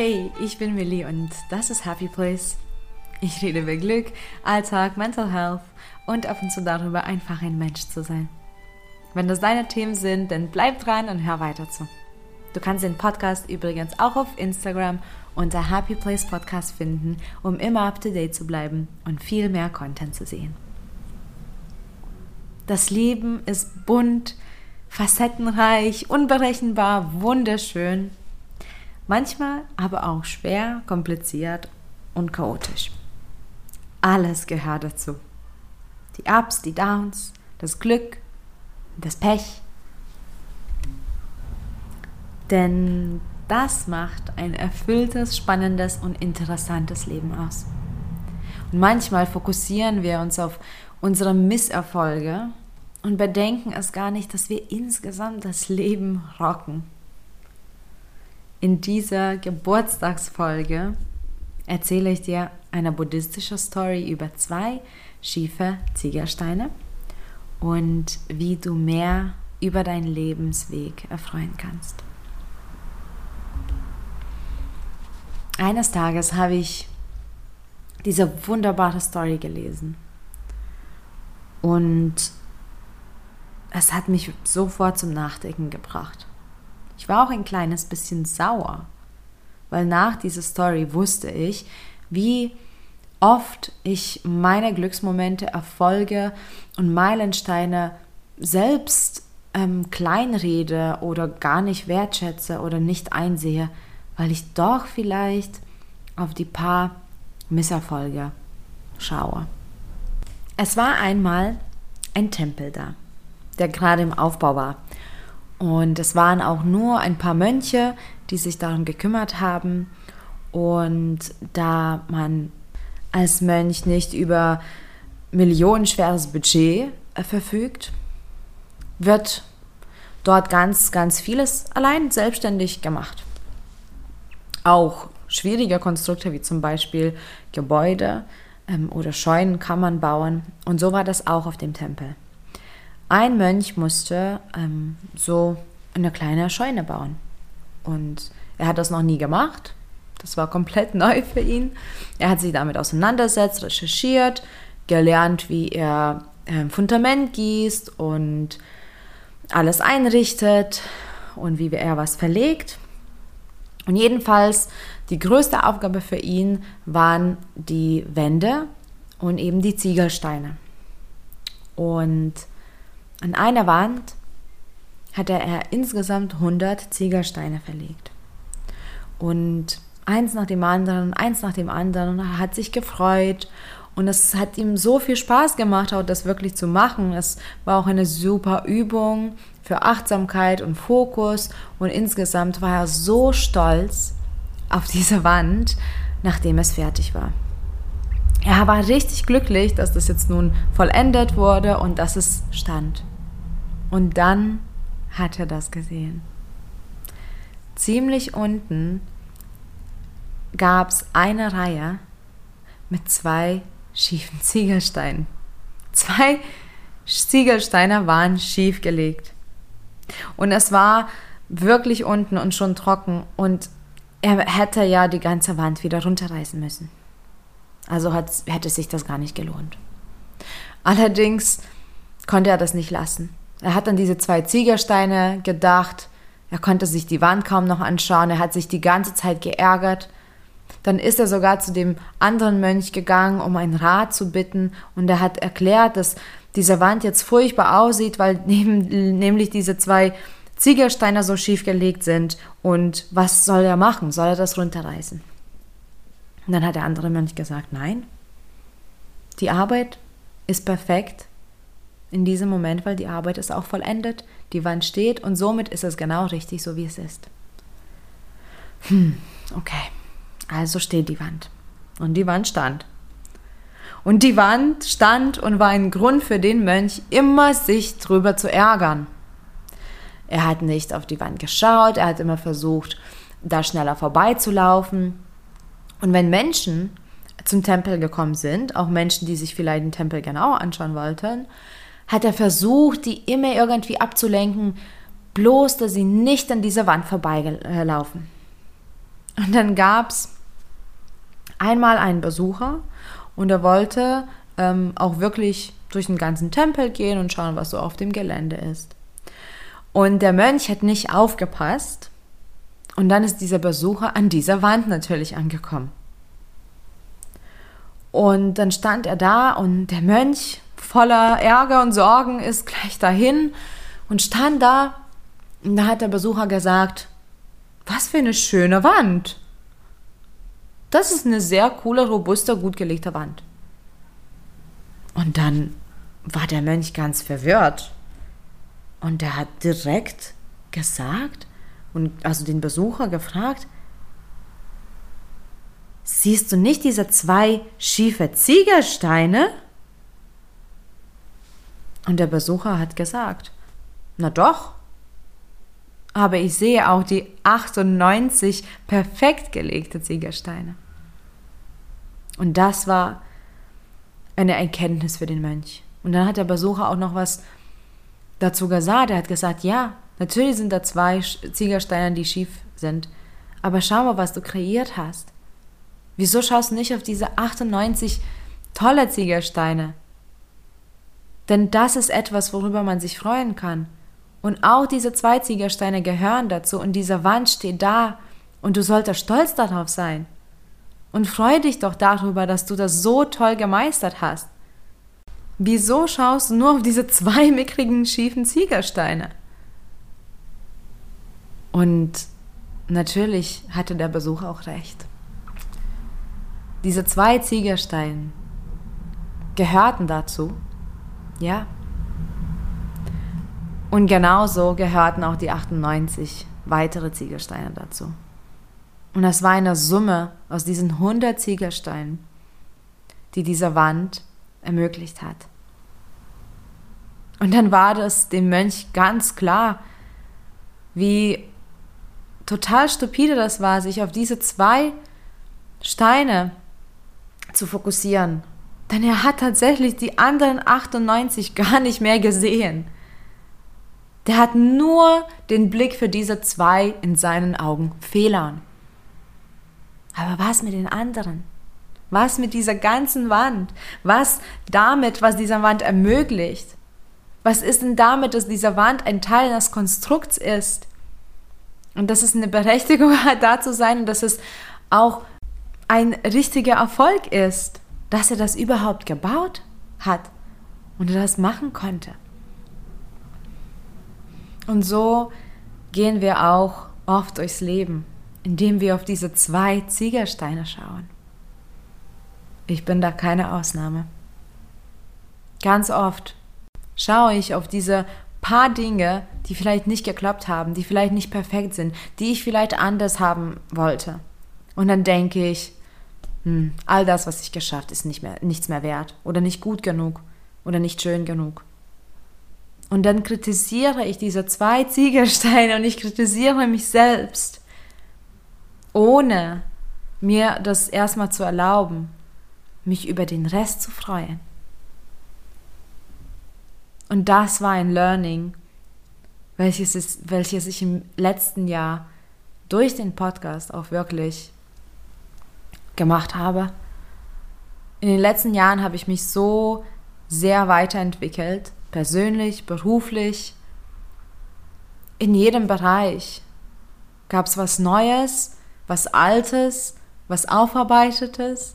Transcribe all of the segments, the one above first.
Hey, ich bin Millie und das ist Happy Place. Ich rede über Glück, Alltag, Mental Health und ab und zu darüber, einfach ein Mensch zu sein. Wenn das deine Themen sind, dann bleib dran und hör weiter zu. Du kannst den Podcast übrigens auch auf Instagram unter Happy Place Podcast finden, um immer up to date zu bleiben und viel mehr Content zu sehen. Das Leben ist bunt, facettenreich, unberechenbar, wunderschön Manchmal aber auch schwer, kompliziert und chaotisch. Alles gehört dazu. Die Ups, die Downs, das Glück, das Pech. Denn das macht ein erfülltes, spannendes und interessantes Leben aus. Und manchmal fokussieren wir uns auf unsere Misserfolge und bedenken es gar nicht, dass wir insgesamt das Leben rocken. In dieser Geburtstagsfolge erzähle ich dir eine buddhistische Story über zwei schiefe Ziegelsteine und wie du mehr über deinen Lebensweg erfreuen kannst. Eines Tages habe ich diese wunderbare Story gelesen und es hat mich sofort zum Nachdenken gebracht. Ich war auch ein kleines bisschen sauer, weil nach dieser Story wusste ich, wie oft ich meine Glücksmomente, Erfolge und Meilensteine selbst ähm, kleinrede oder gar nicht wertschätze oder nicht einsehe, weil ich doch vielleicht auf die paar Misserfolge schaue. Es war einmal ein Tempel da, der gerade im Aufbau war. Und es waren auch nur ein paar Mönche, die sich darum gekümmert haben. Und da man als Mönch nicht über millionenschweres Budget äh, verfügt, wird dort ganz, ganz vieles allein selbstständig gemacht. Auch schwierige Konstrukte wie zum Beispiel Gebäude ähm, oder Scheunen kann man bauen. Und so war das auch auf dem Tempel. Ein Mönch musste ähm, so eine kleine Scheune bauen. Und er hat das noch nie gemacht. Das war komplett neu für ihn. Er hat sich damit auseinandergesetzt, recherchiert, gelernt, wie er äh, Fundament gießt und alles einrichtet und wie er was verlegt. Und jedenfalls die größte Aufgabe für ihn waren die Wände und eben die Ziegelsteine. Und an einer Wand hatte er insgesamt 100 Ziegelsteine verlegt. Und eins nach dem anderen, eins nach dem anderen. Und er hat sich gefreut. Und es hat ihm so viel Spaß gemacht, auch das wirklich zu machen. Es war auch eine super Übung für Achtsamkeit und Fokus. Und insgesamt war er so stolz auf diese Wand, nachdem es fertig war er war richtig glücklich, dass das jetzt nun vollendet wurde und dass es stand. Und dann hat er das gesehen. Ziemlich unten gab es eine Reihe mit zwei schiefen Ziegelsteinen. Zwei Ziegelsteine waren schief gelegt. Und es war wirklich unten und schon trocken und er hätte ja die ganze Wand wieder runterreißen müssen. Also hat, hätte sich das gar nicht gelohnt. Allerdings konnte er das nicht lassen. Er hat an diese zwei Ziegelsteine gedacht. Er konnte sich die Wand kaum noch anschauen. Er hat sich die ganze Zeit geärgert. Dann ist er sogar zu dem anderen Mönch gegangen, um einen Rat zu bitten. Und er hat erklärt, dass diese Wand jetzt furchtbar aussieht, weil neben, nämlich diese zwei Ziegelsteine so schief gelegt sind. Und was soll er machen? Soll er das runterreißen? Und dann hat der andere Mönch gesagt, nein, die Arbeit ist perfekt in diesem Moment, weil die Arbeit ist auch vollendet, die Wand steht und somit ist es genau richtig, so wie es ist. Hm, okay, also steht die Wand. Und die Wand stand. Und die Wand stand und war ein Grund für den Mönch, immer sich drüber zu ärgern. Er hat nicht auf die Wand geschaut, er hat immer versucht, da schneller vorbeizulaufen. Und wenn Menschen zum Tempel gekommen sind, auch Menschen, die sich vielleicht den Tempel genauer anschauen wollten, hat er versucht, die immer irgendwie abzulenken, bloß dass sie nicht an dieser Wand vorbeilaufen. Und dann gab es einmal einen Besucher und er wollte ähm, auch wirklich durch den ganzen Tempel gehen und schauen, was so auf dem Gelände ist. Und der Mönch hat nicht aufgepasst und dann ist dieser Besucher an dieser Wand natürlich angekommen. Und dann stand er da und der Mönch voller Ärger und Sorgen ist gleich dahin und stand da. Und da hat der Besucher gesagt, was für eine schöne Wand. Das ist eine sehr coole, robuste, gut gelegte Wand. Und dann war der Mönch ganz verwirrt. Und er hat direkt gesagt und also den Besucher gefragt, siehst du nicht diese zwei schiefe Ziegelsteine? Und der Besucher hat gesagt, na doch, aber ich sehe auch die 98 perfekt gelegte Ziegelsteine. Und das war eine Erkenntnis für den Mönch. Und dann hat der Besucher auch noch was dazu gesagt. Er hat gesagt, ja, natürlich sind da zwei Ziegelsteine, die schief sind. Aber schau mal, was du kreiert hast. Wieso schaust du nicht auf diese 98 tolle Ziegelsteine? Denn das ist etwas, worüber man sich freuen kann. Und auch diese zwei Ziegelsteine gehören dazu und diese Wand steht da und du solltest stolz darauf sein. Und freu dich doch darüber, dass du das so toll gemeistert hast. Wieso schaust du nur auf diese zwei mickrigen, schiefen Ziegelsteine? Und natürlich hatte der Besucher auch recht. Diese zwei Ziegelsteine gehörten dazu, ja. Und genauso gehörten auch die 98 weitere Ziegelsteine dazu. Und das war eine Summe aus diesen 100 Ziegelsteinen, die diese Wand ermöglicht hat. Und dann war das dem Mönch ganz klar, wie total stupide das war, sich auf diese zwei Steine zu fokussieren. Denn er hat tatsächlich die anderen 98 gar nicht mehr gesehen. Der hat nur den Blick für diese zwei in seinen Augen Fehlern. Aber was mit den anderen? Was mit dieser ganzen Wand? Was damit, was dieser Wand ermöglicht? Was ist denn damit, dass diese Wand ein Teil des Konstrukts ist? Und dass es eine Berechtigung hat, da zu sein und dass es auch ein richtiger Erfolg ist, dass er das überhaupt gebaut hat und das machen konnte. Und so gehen wir auch oft durchs Leben, indem wir auf diese zwei Ziegelsteine schauen. Ich bin da keine Ausnahme. Ganz oft schaue ich auf diese paar Dinge, die vielleicht nicht geklappt haben, die vielleicht nicht perfekt sind, die ich vielleicht anders haben wollte. Und dann denke ich, hm, all das, was ich geschafft, ist nicht mehr, nichts mehr wert oder nicht gut genug oder nicht schön genug. Und dann kritisiere ich diese zwei Ziegelsteine und ich kritisiere mich selbst, ohne mir das erstmal zu erlauben, mich über den Rest zu freuen. Und das war ein Learning, welches, ist, welches ich im letzten Jahr durch den Podcast auch wirklich gemacht habe. In den letzten Jahren habe ich mich so sehr weiterentwickelt, persönlich, beruflich, in jedem Bereich. Gab es was Neues, was Altes, was Aufarbeitetes?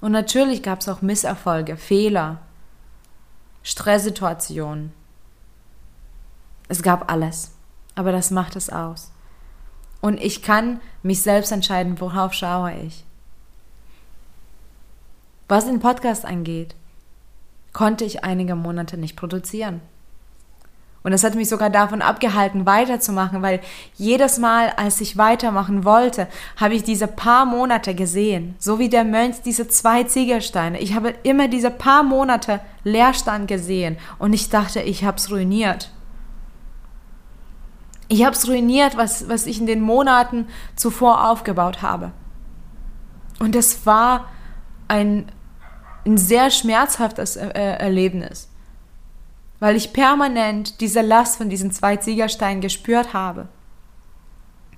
Und natürlich gab es auch Misserfolge, Fehler, Stresssituationen. Es gab alles. Aber das macht es aus. Und ich kann mich selbst entscheiden, worauf schaue ich. Was den Podcast angeht, konnte ich einige Monate nicht produzieren. Und es hat mich sogar davon abgehalten, weiterzumachen, weil jedes Mal, als ich weitermachen wollte, habe ich diese paar Monate gesehen. So wie der Mönch diese zwei Ziegelsteine. Ich habe immer diese paar Monate Leerstand gesehen und ich dachte, ich habe es ruiniert. Ich habe es ruiniert, was, was ich in den Monaten zuvor aufgebaut habe. Und es war ein, ein sehr schmerzhaftes äh, Erlebnis weil ich permanent diese Last von diesen zwei Ziegelsteinen gespürt habe.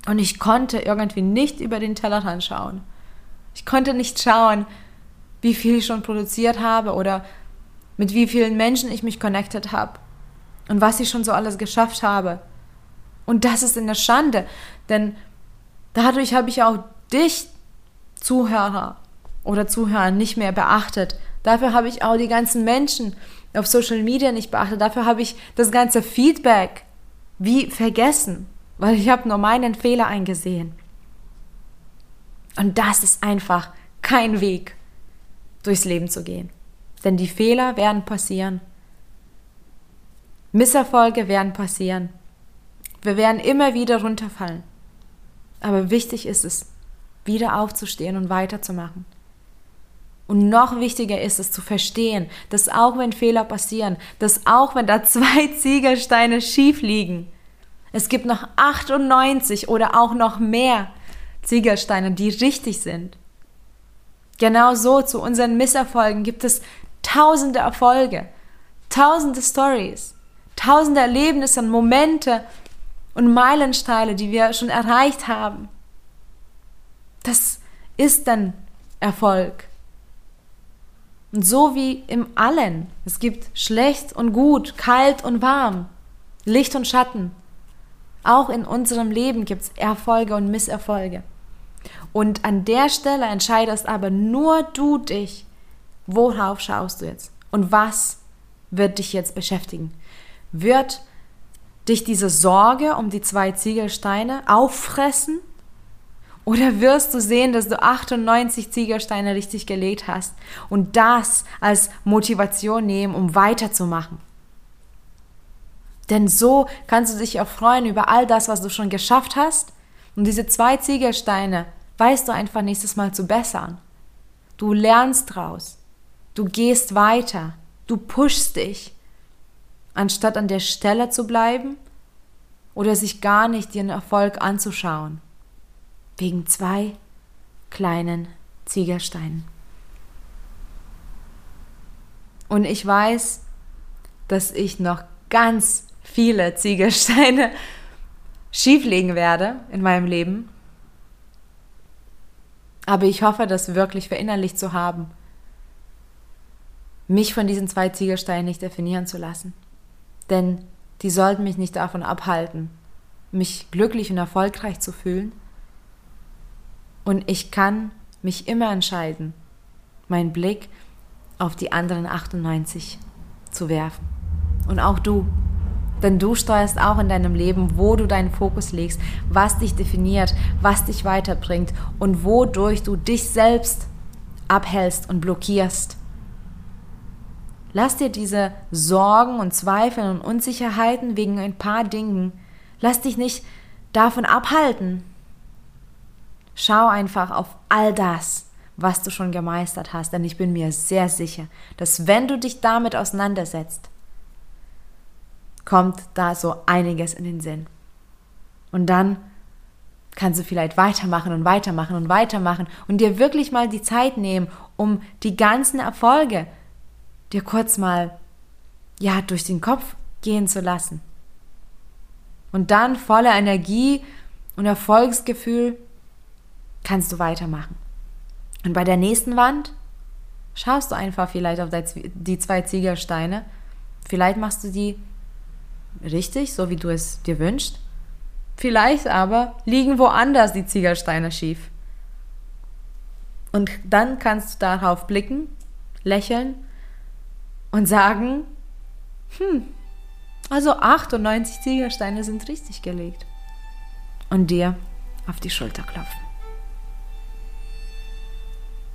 Und ich konnte irgendwie nicht über den Tellerrand schauen. Ich konnte nicht schauen, wie viel ich schon produziert habe oder mit wie vielen Menschen ich mich connected habe und was ich schon so alles geschafft habe. Und das ist eine Schande, denn dadurch habe ich auch dich, Zuhörer oder Zuhörer, nicht mehr beachtet. Dafür habe ich auch die ganzen Menschen auf Social Media nicht beachtet. Dafür habe ich das ganze Feedback wie vergessen, weil ich habe nur meinen Fehler eingesehen. Und das ist einfach kein Weg, durchs Leben zu gehen. Denn die Fehler werden passieren. Misserfolge werden passieren. Wir werden immer wieder runterfallen. Aber wichtig ist es, wieder aufzustehen und weiterzumachen. Und noch wichtiger ist es zu verstehen, dass auch wenn Fehler passieren, dass auch wenn da zwei Ziegelsteine schief liegen, es gibt noch 98 oder auch noch mehr Ziegelsteine, die richtig sind. Genauso zu unseren Misserfolgen gibt es tausende Erfolge, tausende Stories, tausende Erlebnisse und Momente und Meilensteine, die wir schon erreicht haben. Das ist dann Erfolg. Und so wie im Allen. Es gibt schlecht und gut, kalt und warm, Licht und Schatten. Auch in unserem Leben gibt es Erfolge und Misserfolge. Und an der Stelle entscheidest aber nur du dich, worauf schaust du jetzt und was wird dich jetzt beschäftigen. Wird dich diese Sorge um die zwei Ziegelsteine auffressen oder wirst du sehen, dass du 98 Ziegelsteine richtig gelegt hast und das als Motivation nehmen, um weiterzumachen? Denn so kannst du dich auch freuen über all das, was du schon geschafft hast. Und diese zwei Ziegelsteine weißt du einfach nächstes Mal zu bessern. Du lernst draus. Du gehst weiter. Du pushst dich. Anstatt an der Stelle zu bleiben oder sich gar nicht den Erfolg anzuschauen wegen zwei kleinen Ziegelsteinen. Und ich weiß, dass ich noch ganz viele Ziegelsteine schieflegen werde in meinem Leben. Aber ich hoffe, das wirklich verinnerlicht zu haben, mich von diesen zwei Ziegelsteinen nicht definieren zu lassen. Denn die sollten mich nicht davon abhalten, mich glücklich und erfolgreich zu fühlen, und ich kann mich immer entscheiden, meinen Blick auf die anderen 98 zu werfen. Und auch du. Denn du steuerst auch in deinem Leben, wo du deinen Fokus legst, was dich definiert, was dich weiterbringt und wodurch du dich selbst abhältst und blockierst. Lass dir diese Sorgen und Zweifel und Unsicherheiten wegen ein paar Dingen, lass dich nicht davon abhalten, Schau einfach auf all das, was du schon gemeistert hast, denn ich bin mir sehr sicher, dass wenn du dich damit auseinandersetzt, kommt da so einiges in den Sinn. Und dann kannst du vielleicht weitermachen und weitermachen und weitermachen und dir wirklich mal die Zeit nehmen, um die ganzen Erfolge dir kurz mal ja durch den Kopf gehen zu lassen. Und dann voller Energie und Erfolgsgefühl kannst du weitermachen. Und bei der nächsten Wand schaust du einfach vielleicht auf die zwei Ziegelsteine. Vielleicht machst du die richtig, so wie du es dir wünschst. Vielleicht aber liegen woanders die Ziegelsteine schief. Und dann kannst du darauf blicken, lächeln und sagen, hm, also 98 Ziegelsteine sind richtig gelegt. Und dir auf die Schulter klopfen.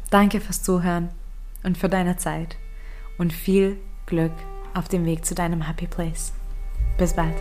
Danke fürs Zuhören und für deine Zeit und viel Glück auf dem Weg zu deinem Happy Place. Bis bald.